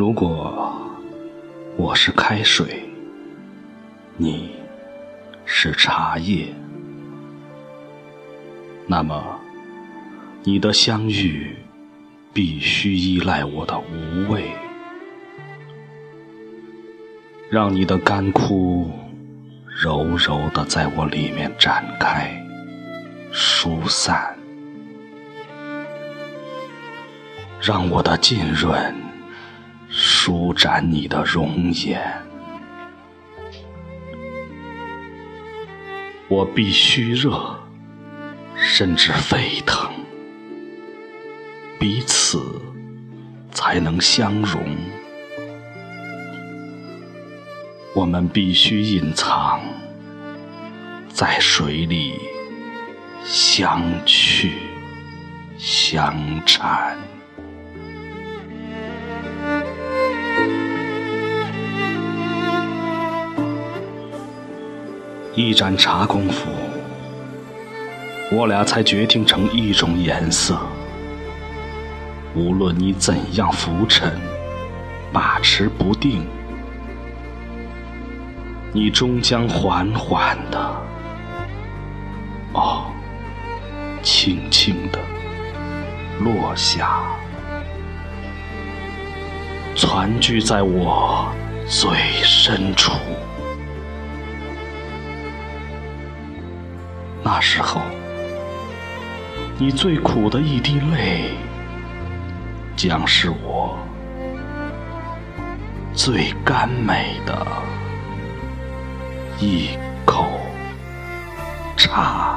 如果我是开水，你是茶叶，那么你的相遇必须依赖我的无畏，让你的干枯柔柔的在我里面展开、疏散，让我的浸润舒展你的容颜。我必须热，甚至沸腾，彼此才能相融。我们必须隐藏，在水里相去相缠。一盏茶功夫，我俩才决定成一种颜色。无论你怎样浮沉、把持不定，你终将缓缓的，哦，轻轻的落下，攒聚在我最深处。那时候，你最苦的一滴泪，将是我最甘美的一口茶。